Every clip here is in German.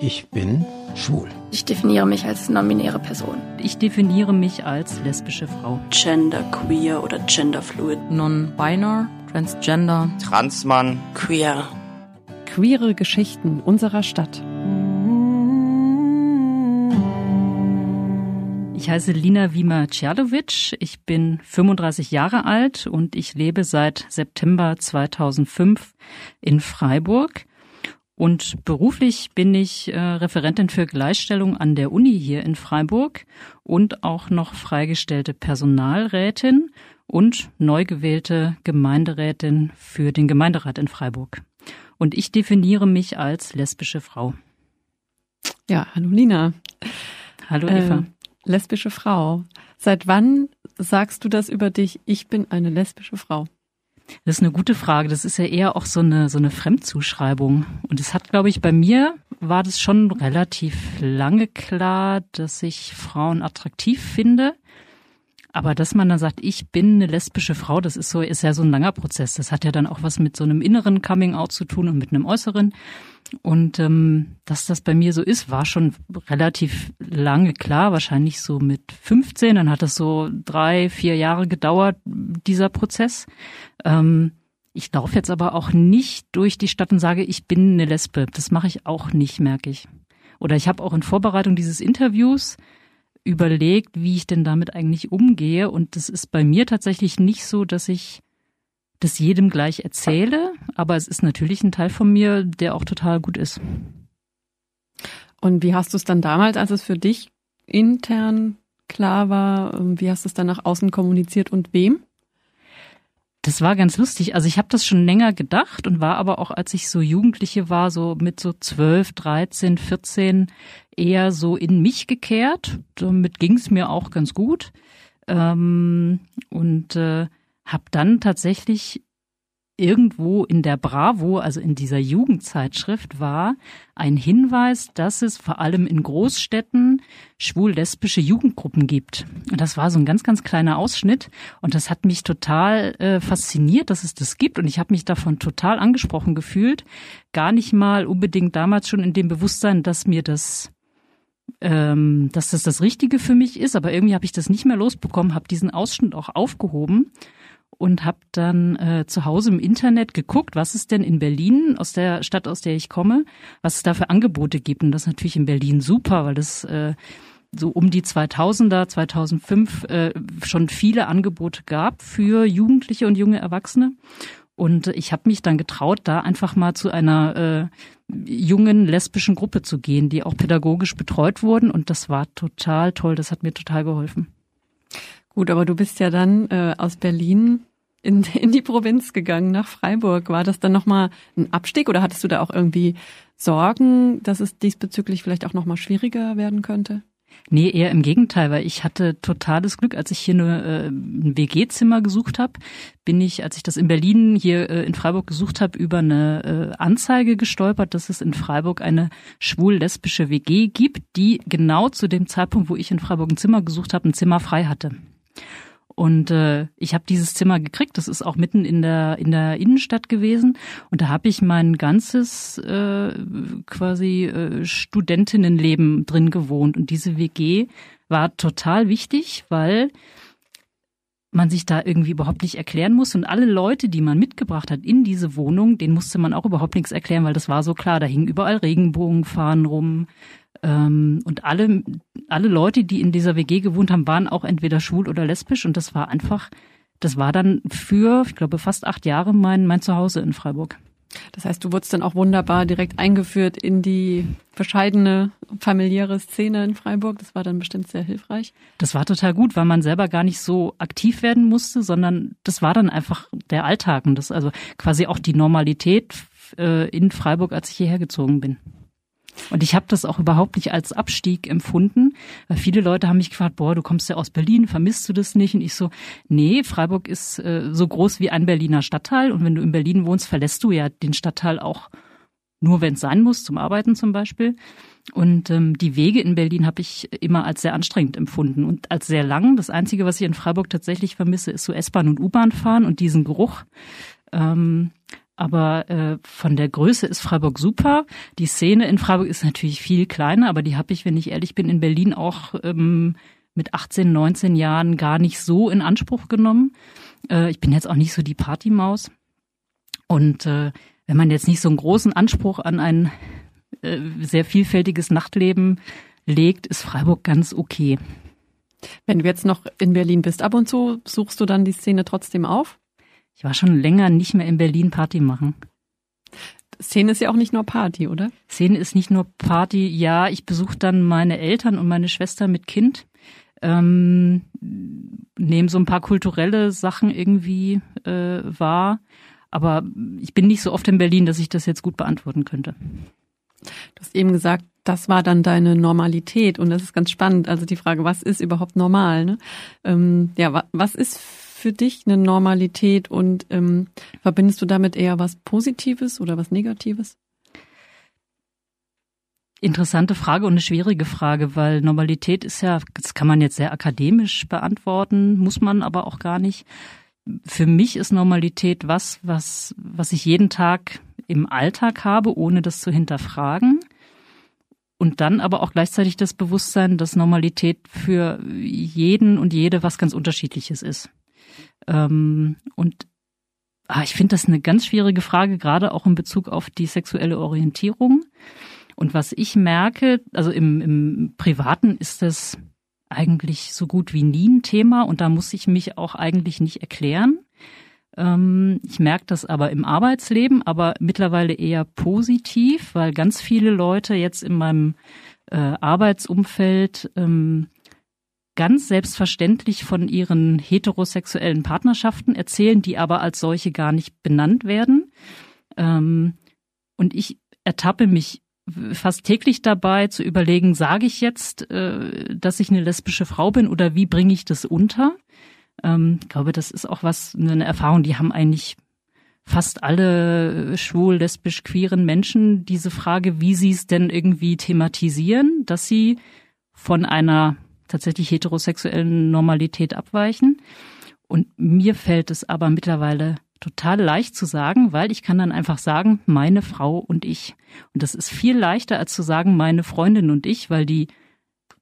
Ich bin schwul. Ich definiere mich als non-binäre Person. Ich definiere mich als lesbische Frau. Gender queer oder genderfluid. Non-binary, transgender. Transmann. Queer. Queere Geschichten unserer Stadt. Ich heiße Lina Wiemer Czerlovic. Ich bin 35 Jahre alt und ich lebe seit September 2005 in Freiburg. Und beruflich bin ich äh, Referentin für Gleichstellung an der Uni hier in Freiburg und auch noch freigestellte Personalrätin und neu gewählte Gemeinderätin für den Gemeinderat in Freiburg. Und ich definiere mich als lesbische Frau. Ja, hallo Lina. Hallo Eva. Äh, lesbische Frau. Seit wann sagst du das über dich? Ich bin eine lesbische Frau. Das ist eine gute Frage. Das ist ja eher auch so eine, so eine Fremdzuschreibung. Und es hat, glaube ich, bei mir war das schon relativ lange klar, dass ich Frauen attraktiv finde. Aber dass man dann sagt, ich bin eine lesbische Frau, das ist so, ist ja so ein langer Prozess. Das hat ja dann auch was mit so einem inneren Coming-out zu tun und mit einem äußeren. Und ähm, dass das bei mir so ist, war schon relativ lange klar, wahrscheinlich so mit 15. Dann hat es so drei, vier Jahre gedauert, dieser Prozess. Ähm, ich laufe jetzt aber auch nicht durch die Stadt und sage, ich bin eine Lesbe. Das mache ich auch nicht, merke ich. Oder ich habe auch in Vorbereitung dieses Interviews überlegt, wie ich denn damit eigentlich umgehe. Und das ist bei mir tatsächlich nicht so, dass ich das jedem gleich erzähle, aber es ist natürlich ein Teil von mir, der auch total gut ist. Und wie hast du es dann damals, als es für dich intern klar war, ähm, wie hast du es dann nach außen kommuniziert und wem? Das war ganz lustig. Also ich habe das schon länger gedacht und war aber auch, als ich so Jugendliche war, so mit so 12, 13, 14, eher so in mich gekehrt. Damit ging es mir auch ganz gut. Ähm, und äh, habe dann tatsächlich irgendwo in der Bravo, also in dieser Jugendzeitschrift, war ein Hinweis, dass es vor allem in Großstädten schwul-lesbische Jugendgruppen gibt. Und das war so ein ganz, ganz kleiner Ausschnitt. Und das hat mich total äh, fasziniert, dass es das gibt. Und ich habe mich davon total angesprochen gefühlt. Gar nicht mal unbedingt damals schon in dem Bewusstsein, dass mir das ähm, dass das das Richtige für mich ist, aber irgendwie habe ich das nicht mehr losbekommen, habe diesen Ausschnitt auch aufgehoben und habe dann äh, zu Hause im Internet geguckt, was es denn in Berlin, aus der Stadt, aus der ich komme, was es da für Angebote gibt. Und das ist natürlich in Berlin super, weil das äh, so um die 2000er, 2005 äh, schon viele Angebote gab für Jugendliche und junge Erwachsene. Und ich habe mich dann getraut, da einfach mal zu einer äh, jungen lesbischen Gruppe zu gehen, die auch pädagogisch betreut wurden. Und das war total toll. Das hat mir total geholfen. Gut, aber du bist ja dann äh, aus Berlin in, in die Provinz gegangen, nach Freiburg. War das dann nochmal ein Abstieg oder hattest du da auch irgendwie Sorgen, dass es diesbezüglich vielleicht auch nochmal schwieriger werden könnte? Nee, eher im Gegenteil, weil ich hatte totales Glück, als ich hier eine, äh, ein WG-Zimmer gesucht habe, bin ich, als ich das in Berlin hier äh, in Freiburg gesucht habe, über eine äh, Anzeige gestolpert, dass es in Freiburg eine schwul-lesbische WG gibt, die genau zu dem Zeitpunkt, wo ich in Freiburg ein Zimmer gesucht habe, ein Zimmer frei hatte. Und äh, ich habe dieses Zimmer gekriegt. Das ist auch mitten in der in der Innenstadt gewesen. Und da habe ich mein ganzes äh, quasi äh, Studentinnenleben drin gewohnt. Und diese WG war total wichtig, weil man sich da irgendwie überhaupt nicht erklären muss. Und alle Leute, die man mitgebracht hat in diese Wohnung, denen musste man auch überhaupt nichts erklären, weil das war so klar. Da hingen überall Regenbogenfahnen rum. Ähm, und alle, alle Leute, die in dieser WG gewohnt haben, waren auch entweder schwul oder lesbisch. Und das war einfach, das war dann für, ich glaube, fast acht Jahre mein, mein Zuhause in Freiburg. Das heißt, du wurdest dann auch wunderbar direkt eingeführt in die bescheidene familiäre Szene in Freiburg. Das war dann bestimmt sehr hilfreich. Das war total gut, weil man selber gar nicht so aktiv werden musste, sondern das war dann einfach der Alltag und das also quasi auch die Normalität äh, in Freiburg, als ich hierher gezogen bin. Und ich habe das auch überhaupt nicht als Abstieg empfunden, weil viele Leute haben mich gefragt, boah, du kommst ja aus Berlin, vermisst du das nicht? Und ich so, nee, Freiburg ist äh, so groß wie ein Berliner Stadtteil und wenn du in Berlin wohnst, verlässt du ja den Stadtteil auch nur, wenn es sein muss, zum Arbeiten zum Beispiel. Und ähm, die Wege in Berlin habe ich immer als sehr anstrengend empfunden und als sehr lang. Das Einzige, was ich in Freiburg tatsächlich vermisse, ist so S-Bahn und U-Bahn fahren und diesen Geruch. Ähm, aber äh, von der Größe ist Freiburg super. Die Szene in Freiburg ist natürlich viel kleiner, aber die habe ich, wenn ich ehrlich bin, in Berlin auch ähm, mit 18, 19 Jahren gar nicht so in Anspruch genommen. Äh, ich bin jetzt auch nicht so die Partymaus. Und äh, wenn man jetzt nicht so einen großen Anspruch an ein äh, sehr vielfältiges Nachtleben legt, ist Freiburg ganz okay. Wenn du jetzt noch in Berlin bist, ab und zu suchst du dann die Szene trotzdem auf? Ich war schon länger nicht mehr in Berlin Party machen. Szene ist ja auch nicht nur Party, oder? Szene ist nicht nur Party. Ja, ich besuche dann meine Eltern und meine Schwester mit Kind. Ähm, nehme so ein paar kulturelle Sachen irgendwie äh, wahr. Aber ich bin nicht so oft in Berlin, dass ich das jetzt gut beantworten könnte. Du hast eben gesagt, das war dann deine Normalität und das ist ganz spannend. Also die Frage, was ist überhaupt normal? Ne? Ähm, ja, was ist für dich eine Normalität und ähm, verbindest du damit eher was Positives oder was Negatives? Interessante Frage und eine schwierige Frage, weil Normalität ist ja, das kann man jetzt sehr akademisch beantworten, muss man aber auch gar nicht. Für mich ist Normalität was, was, was ich jeden Tag im Alltag habe, ohne das zu hinterfragen. Und dann aber auch gleichzeitig das Bewusstsein, dass Normalität für jeden und jede was ganz Unterschiedliches ist. Ähm, und ah, ich finde das eine ganz schwierige Frage, gerade auch in Bezug auf die sexuelle Orientierung. Und was ich merke, also im, im Privaten ist das eigentlich so gut wie nie ein Thema und da muss ich mich auch eigentlich nicht erklären. Ähm, ich merke das aber im Arbeitsleben, aber mittlerweile eher positiv, weil ganz viele Leute jetzt in meinem äh, Arbeitsumfeld ähm, ganz selbstverständlich von ihren heterosexuellen Partnerschaften erzählen, die aber als solche gar nicht benannt werden. Ähm, und ich ertappe mich fast täglich dabei zu überlegen, sage ich jetzt, äh, dass ich eine lesbische Frau bin oder wie bringe ich das unter? Ähm, ich glaube, das ist auch was, eine Erfahrung, die haben eigentlich fast alle schwul, lesbisch, queeren Menschen diese Frage, wie sie es denn irgendwie thematisieren, dass sie von einer tatsächlich heterosexuellen Normalität abweichen. Und mir fällt es aber mittlerweile total leicht zu sagen, weil ich kann dann einfach sagen, meine Frau und ich. Und das ist viel leichter als zu sagen, meine Freundin und ich, weil die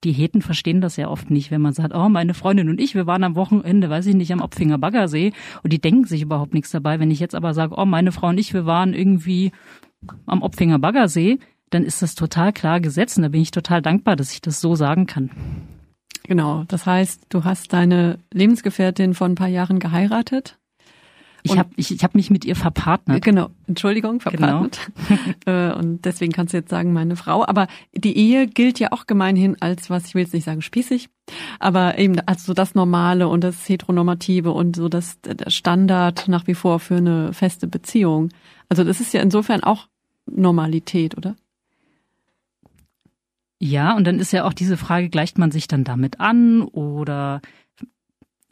die Heten verstehen das ja oft nicht, wenn man sagt, oh, meine Freundin und ich, wir waren am Wochenende, weiß ich nicht, am Opfinger Baggersee und die denken sich überhaupt nichts dabei. Wenn ich jetzt aber sage, oh, meine Frau und ich, wir waren irgendwie am Opfinger Baggersee, dann ist das total klar gesetzt und da bin ich total dankbar, dass ich das so sagen kann. Genau, das heißt, du hast deine Lebensgefährtin vor ein paar Jahren geheiratet. Ich habe ich, ich hab mich mit ihr verpartnert. Genau, Entschuldigung, verpartnert. Genau. und deswegen kannst du jetzt sagen, meine Frau. Aber die Ehe gilt ja auch gemeinhin als was, ich will jetzt nicht sagen spießig, aber eben als so das Normale und das Heteronormative und so das der Standard nach wie vor für eine feste Beziehung. Also das ist ja insofern auch Normalität, oder? Ja, und dann ist ja auch diese Frage, gleicht man sich dann damit an oder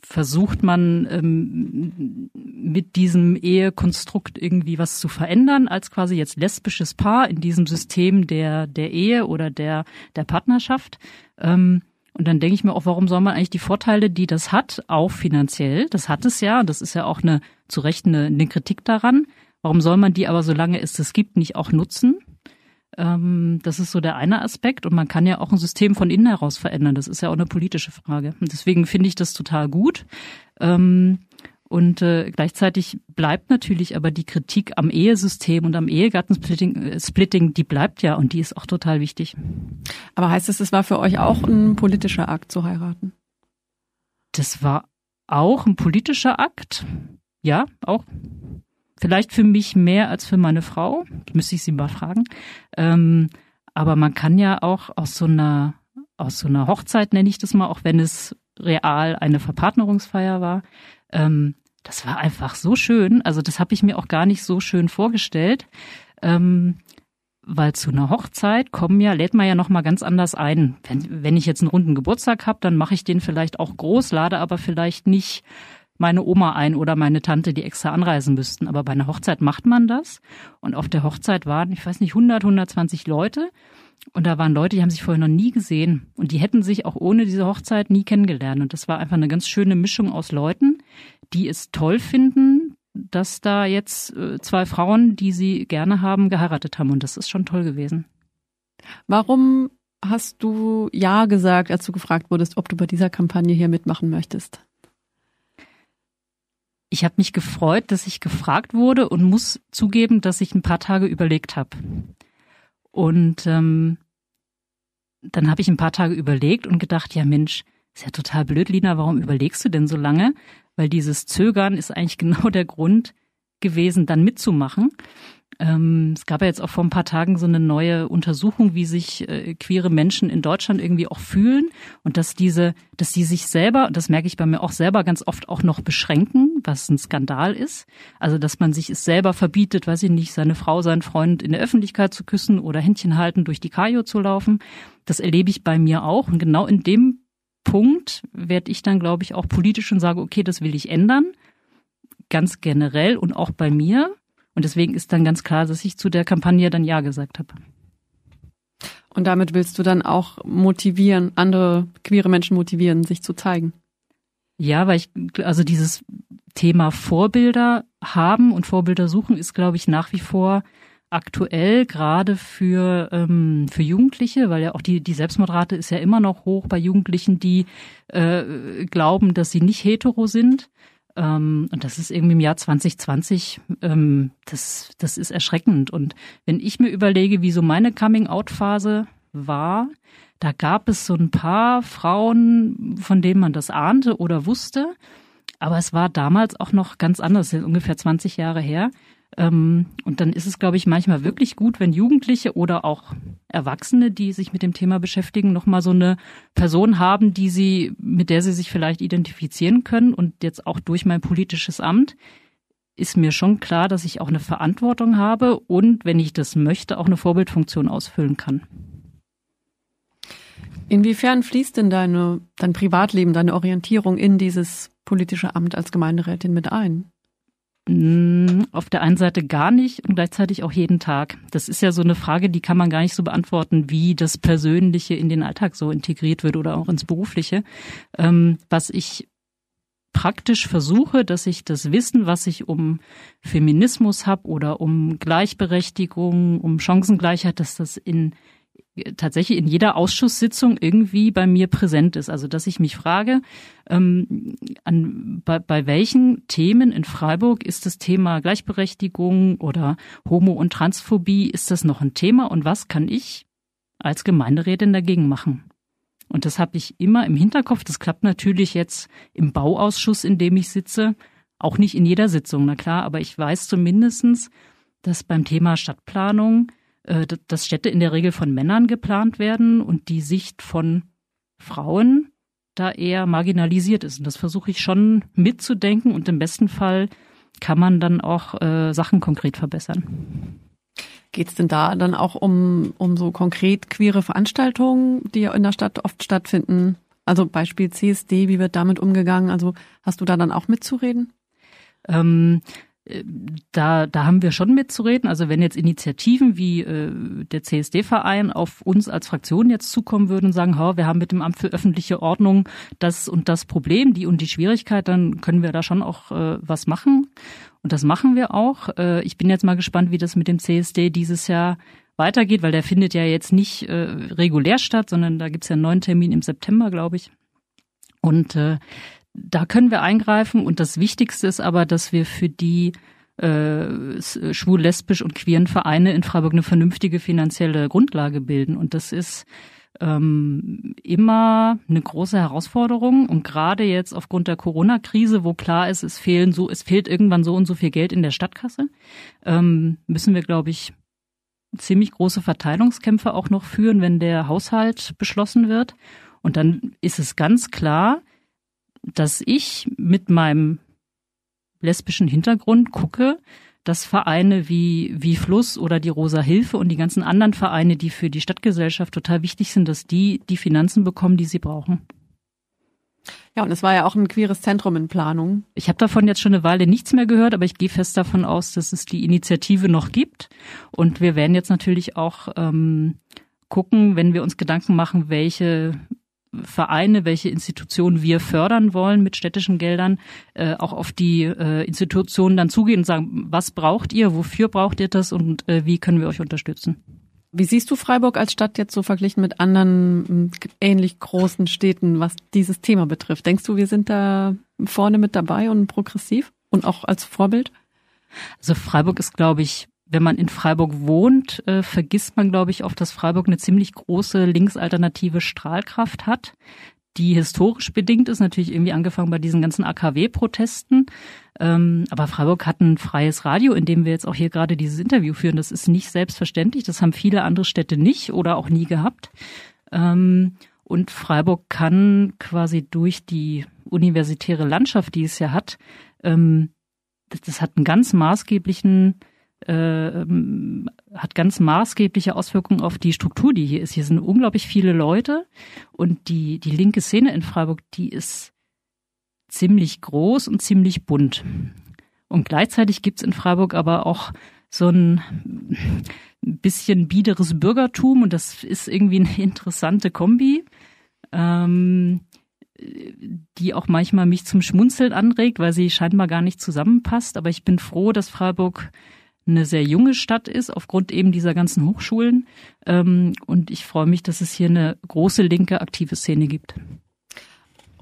versucht man ähm, mit diesem Ehekonstrukt irgendwie was zu verändern als quasi jetzt lesbisches Paar in diesem System der der Ehe oder der der Partnerschaft. Ähm, und dann denke ich mir auch, warum soll man eigentlich die Vorteile, die das hat, auch finanziell, das hat es ja, das ist ja auch eine zu Recht eine, eine Kritik daran. Warum soll man die aber, solange es das gibt, nicht auch nutzen? Ähm, das ist so der eine Aspekt. Und man kann ja auch ein System von innen heraus verändern. Das ist ja auch eine politische Frage. Und deswegen finde ich das total gut. Ähm, und äh, gleichzeitig bleibt natürlich aber die Kritik am Ehesystem und am Ehegattensplitting, äh, die bleibt ja und die ist auch total wichtig. Aber heißt es, es war für euch auch ein politischer Akt zu heiraten? Das war auch ein politischer Akt. Ja, auch. Vielleicht für mich mehr als für meine Frau. Müsste ich sie mal fragen. Ähm, aber man kann ja auch aus so einer, aus so einer Hochzeit, nenne ich das mal, auch wenn es real eine Verpartnerungsfeier war, ähm, das war einfach so schön. Also das habe ich mir auch gar nicht so schön vorgestellt. Ähm, weil zu einer Hochzeit kommen ja, lädt man ja noch mal ganz anders ein. Wenn, wenn ich jetzt einen runden Geburtstag habe, dann mache ich den vielleicht auch groß, lade aber vielleicht nicht meine Oma ein oder meine Tante, die extra anreisen müssten. Aber bei einer Hochzeit macht man das. Und auf der Hochzeit waren, ich weiß nicht, 100, 120 Leute. Und da waren Leute, die haben sich vorher noch nie gesehen. Und die hätten sich auch ohne diese Hochzeit nie kennengelernt. Und das war einfach eine ganz schöne Mischung aus Leuten, die es toll finden, dass da jetzt äh, zwei Frauen, die sie gerne haben, geheiratet haben. Und das ist schon toll gewesen. Warum hast du Ja gesagt, als du gefragt wurdest, ob du bei dieser Kampagne hier mitmachen möchtest? Ich habe mich gefreut, dass ich gefragt wurde und muss zugeben, dass ich ein paar Tage überlegt habe. Und ähm, dann habe ich ein paar Tage überlegt und gedacht, ja Mensch, ist ja total blöd, Lina, warum überlegst du denn so lange? Weil dieses Zögern ist eigentlich genau der Grund gewesen, dann mitzumachen. Ähm, es gab ja jetzt auch vor ein paar Tagen so eine neue Untersuchung, wie sich äh, queere Menschen in Deutschland irgendwie auch fühlen und dass diese, dass die sich selber, das merke ich bei mir auch selber ganz oft auch noch beschränken, was ein Skandal ist. Also dass man sich es selber verbietet, weiß ich nicht, seine Frau, seinen Freund in der Öffentlichkeit zu küssen oder Händchen halten, durch die Kajo zu laufen. Das erlebe ich bei mir auch und genau in dem Punkt werde ich dann, glaube ich, auch politisch und sage, okay, das will ich ändern, ganz generell und auch bei mir und deswegen ist dann ganz klar, dass ich zu der Kampagne dann Ja gesagt habe. Und damit willst du dann auch motivieren, andere queere Menschen motivieren, sich zu zeigen? Ja, weil ich, also dieses Thema Vorbilder haben und Vorbilder suchen ist, glaube ich, nach wie vor aktuell, gerade für, ähm, für Jugendliche, weil ja auch die, die Selbstmordrate ist ja immer noch hoch bei Jugendlichen, die äh, glauben, dass sie nicht hetero sind. Ähm, und das ist irgendwie im Jahr 2020, ähm, das, das ist erschreckend. Und wenn ich mir überlege, wie so meine Coming-out-Phase war, da gab es so ein paar Frauen, von denen man das ahnte oder wusste. Aber es war damals auch noch ganz anders, ungefähr 20 Jahre her. Ähm, und dann ist es, glaube ich, manchmal wirklich gut, wenn Jugendliche oder auch Erwachsene, die sich mit dem Thema beschäftigen, nochmal so eine Person haben, die sie, mit der sie sich vielleicht identifizieren können. Und jetzt auch durch mein politisches Amt ist mir schon klar, dass ich auch eine Verantwortung habe und, wenn ich das möchte, auch eine Vorbildfunktion ausfüllen kann. Inwiefern fließt denn deine, dein Privatleben, deine Orientierung in dieses politische Amt als Gemeinderätin mit ein? Mm, auf der einen Seite gar nicht und gleichzeitig auch jeden Tag. Das ist ja so eine Frage, die kann man gar nicht so beantworten, wie das Persönliche in den Alltag so integriert wird oder auch ins Berufliche. Ähm, was ich praktisch versuche, dass ich das Wissen, was ich um Feminismus habe oder um Gleichberechtigung, um Chancengleichheit, dass das in tatsächlich in jeder Ausschusssitzung irgendwie bei mir präsent ist. Also dass ich mich frage, ähm, an, bei, bei welchen Themen in Freiburg ist das Thema Gleichberechtigung oder Homo- und Transphobie, ist das noch ein Thema und was kann ich als Gemeinderätin dagegen machen? Und das habe ich immer im Hinterkopf. Das klappt natürlich jetzt im Bauausschuss, in dem ich sitze, auch nicht in jeder Sitzung, na klar, aber ich weiß zumindestens, dass beim Thema Stadtplanung äh, dass Städte in der Regel von Männern geplant werden und die Sicht von Frauen da eher marginalisiert ist. Und das versuche ich schon mitzudenken und im besten Fall kann man dann auch äh, Sachen konkret verbessern. Geht es denn da dann auch um, um so konkret queere Veranstaltungen, die in der Stadt oft stattfinden? Also Beispiel CSD, wie wird damit umgegangen? Also hast du da dann auch mitzureden? Ähm, da, da haben wir schon mitzureden. Also wenn jetzt Initiativen wie äh, der CSD-Verein auf uns als Fraktion jetzt zukommen würden und sagen, ha, wir haben mit dem Amt für öffentliche Ordnung das und das Problem, die und die Schwierigkeit, dann können wir da schon auch äh, was machen. Und das machen wir auch. Äh, ich bin jetzt mal gespannt, wie das mit dem CSD dieses Jahr weitergeht, weil der findet ja jetzt nicht äh, regulär statt, sondern da gibt's ja einen neuen Termin im September, glaube ich. Und äh, da können wir eingreifen und das Wichtigste ist aber, dass wir für die äh, schwul, lesbisch und queeren Vereine in Freiburg eine vernünftige finanzielle Grundlage bilden. Und das ist ähm, immer eine große Herausforderung. Und gerade jetzt aufgrund der Corona-Krise, wo klar ist, es fehlen so, es fehlt irgendwann so und so viel Geld in der Stadtkasse, ähm, müssen wir, glaube ich, ziemlich große Verteilungskämpfe auch noch führen, wenn der Haushalt beschlossen wird. Und dann ist es ganz klar, dass ich mit meinem lesbischen Hintergrund gucke, dass Vereine wie, wie Fluss oder die Rosa Hilfe und die ganzen anderen Vereine, die für die Stadtgesellschaft total wichtig sind, dass die die Finanzen bekommen, die sie brauchen. Ja, und es war ja auch ein queeres Zentrum in Planung. Ich habe davon jetzt schon eine Weile nichts mehr gehört, aber ich gehe fest davon aus, dass es die Initiative noch gibt. Und wir werden jetzt natürlich auch ähm, gucken, wenn wir uns Gedanken machen, welche Vereine, welche Institutionen wir fördern wollen mit städtischen Geldern, äh, auch auf die äh, Institutionen dann zugehen und sagen, was braucht ihr, wofür braucht ihr das und äh, wie können wir euch unterstützen. Wie siehst du Freiburg als Stadt jetzt so verglichen mit anderen ähnlich großen Städten, was dieses Thema betrifft? Denkst du, wir sind da vorne mit dabei und progressiv und auch als Vorbild? Also Freiburg ist, glaube ich, wenn man in Freiburg wohnt, äh, vergisst man, glaube ich, oft, dass Freiburg eine ziemlich große linksalternative Strahlkraft hat, die historisch bedingt ist, natürlich irgendwie angefangen bei diesen ganzen AKW-Protesten. Ähm, aber Freiburg hat ein freies Radio, in dem wir jetzt auch hier gerade dieses Interview führen. Das ist nicht selbstverständlich. Das haben viele andere Städte nicht oder auch nie gehabt. Ähm, und Freiburg kann quasi durch die universitäre Landschaft, die es ja hat, ähm, das, das hat einen ganz maßgeblichen äh, hat ganz maßgebliche Auswirkungen auf die Struktur, die hier ist. Hier sind unglaublich viele Leute und die, die linke Szene in Freiburg, die ist ziemlich groß und ziemlich bunt. Und gleichzeitig gibt's in Freiburg aber auch so ein bisschen biederes Bürgertum und das ist irgendwie eine interessante Kombi, ähm, die auch manchmal mich zum Schmunzeln anregt, weil sie scheinbar gar nicht zusammenpasst. Aber ich bin froh, dass Freiburg eine sehr junge Stadt ist, aufgrund eben dieser ganzen Hochschulen. Ähm, und ich freue mich, dass es hier eine große linke aktive Szene gibt.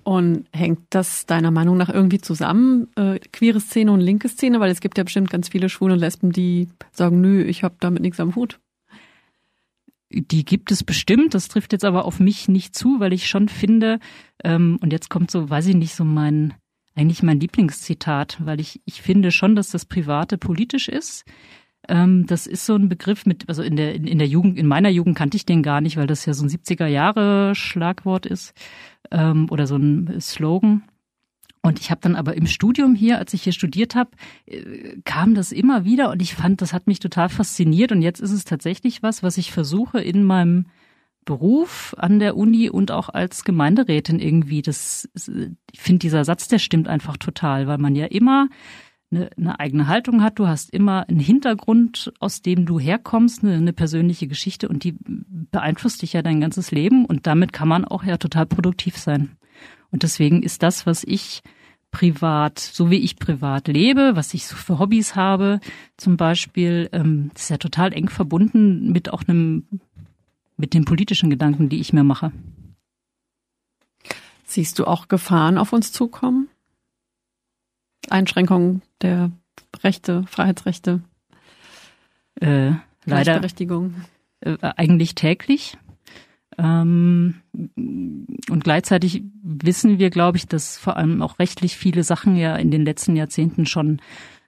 Und hängt das deiner Meinung nach irgendwie zusammen, äh, queere Szene und linke Szene? Weil es gibt ja bestimmt ganz viele Schwule und Lesben, die sagen, nö, ich habe damit nichts am Hut. Die gibt es bestimmt, das trifft jetzt aber auf mich nicht zu, weil ich schon finde, ähm, und jetzt kommt so, weiß ich nicht, so mein eigentlich mein Lieblingszitat, weil ich, ich finde schon, dass das Private politisch ist. Ähm, das ist so ein Begriff mit, also in der, in, in der Jugend, in meiner Jugend kannte ich den gar nicht, weil das ja so ein 70er Jahre Schlagwort ist ähm, oder so ein Slogan. Und ich habe dann aber im Studium hier, als ich hier studiert habe, äh, kam das immer wieder und ich fand, das hat mich total fasziniert. Und jetzt ist es tatsächlich was, was ich versuche in meinem Beruf an der Uni und auch als Gemeinderätin irgendwie. Das, ich finde dieser Satz, der stimmt einfach total, weil man ja immer eine, eine eigene Haltung hat. Du hast immer einen Hintergrund, aus dem du herkommst, eine, eine persönliche Geschichte und die beeinflusst dich ja dein ganzes Leben und damit kann man auch ja total produktiv sein. Und deswegen ist das, was ich privat, so wie ich privat lebe, was ich so für Hobbys habe, zum Beispiel, ähm, ist ja total eng verbunden mit auch einem mit den politischen Gedanken, die ich mir mache. Siehst du auch Gefahren auf uns zukommen? Einschränkungen der Rechte, Freiheitsrechte, äh, leider? Äh, eigentlich täglich. Ähm, und gleichzeitig wissen wir, glaube ich, dass vor allem auch rechtlich viele Sachen ja in den letzten Jahrzehnten schon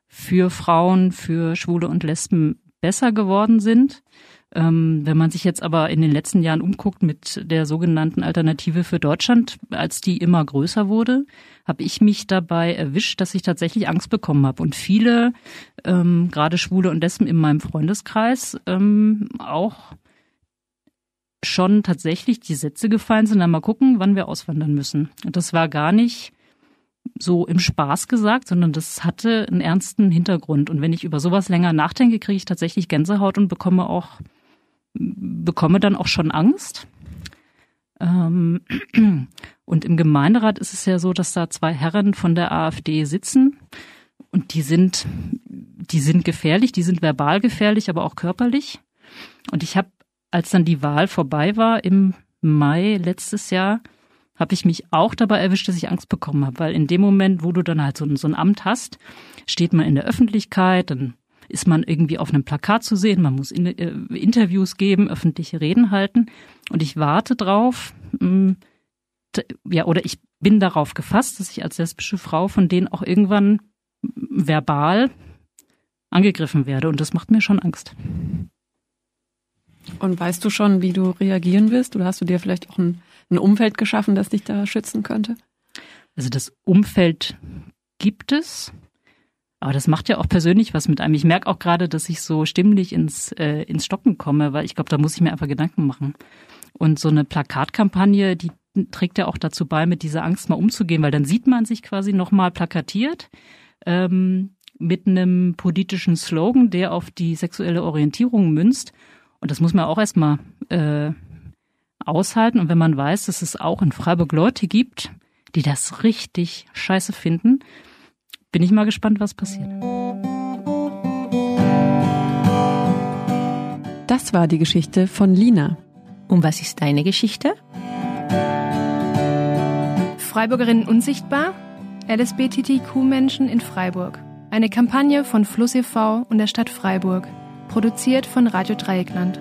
für Frauen, für Schwule und Lesben besser geworden sind. Ähm, wenn man sich jetzt aber in den letzten Jahren umguckt mit der sogenannten Alternative für Deutschland, als die immer größer wurde, habe ich mich dabei erwischt, dass ich tatsächlich Angst bekommen habe. Und viele, ähm, gerade Schwule und Lesben in meinem Freundeskreis, ähm, auch schon tatsächlich die Sätze gefallen sind, dann mal gucken, wann wir auswandern müssen. Und das war gar nicht so im Spaß gesagt, sondern das hatte einen ernsten Hintergrund. Und wenn ich über sowas länger nachdenke, kriege ich tatsächlich Gänsehaut und bekomme auch bekomme dann auch schon Angst. Ähm, und im Gemeinderat ist es ja so, dass da zwei Herren von der AfD sitzen und die sind, die sind gefährlich, die sind verbal gefährlich, aber auch körperlich. Und ich habe, als dann die Wahl vorbei war im Mai letztes Jahr, habe ich mich auch dabei erwischt, dass ich Angst bekommen habe, weil in dem Moment, wo du dann halt so, so ein Amt hast, steht man in der Öffentlichkeit, dann ist man irgendwie auf einem Plakat zu sehen, man muss in, äh, Interviews geben, öffentliche Reden halten. Und ich warte drauf, mh, ja, oder ich bin darauf gefasst, dass ich als lesbische Frau von denen auch irgendwann verbal angegriffen werde. Und das macht mir schon Angst. Und weißt du schon, wie du reagieren wirst? Oder hast du dir vielleicht auch ein, ein Umfeld geschaffen, das dich da schützen könnte? Also das Umfeld gibt es. Aber das macht ja auch persönlich was mit einem. Ich merke auch gerade, dass ich so stimmlich ins, äh, ins Stocken komme, weil ich glaube, da muss ich mir einfach Gedanken machen. Und so eine Plakatkampagne, die trägt ja auch dazu bei, mit dieser Angst mal umzugehen, weil dann sieht man sich quasi nochmal plakatiert ähm, mit einem politischen Slogan, der auf die sexuelle Orientierung münzt. Und das muss man auch erstmal äh, aushalten. Und wenn man weiß, dass es auch in Freiburg Leute gibt, die das richtig scheiße finden, bin ich mal gespannt, was passiert. Das war die Geschichte von Lina. Und was ist deine Geschichte? Freiburgerinnen unsichtbar? LSBTTQ-Menschen in Freiburg. Eine Kampagne von Fluss e.V. und der Stadt Freiburg. Produziert von Radio Dreieckland.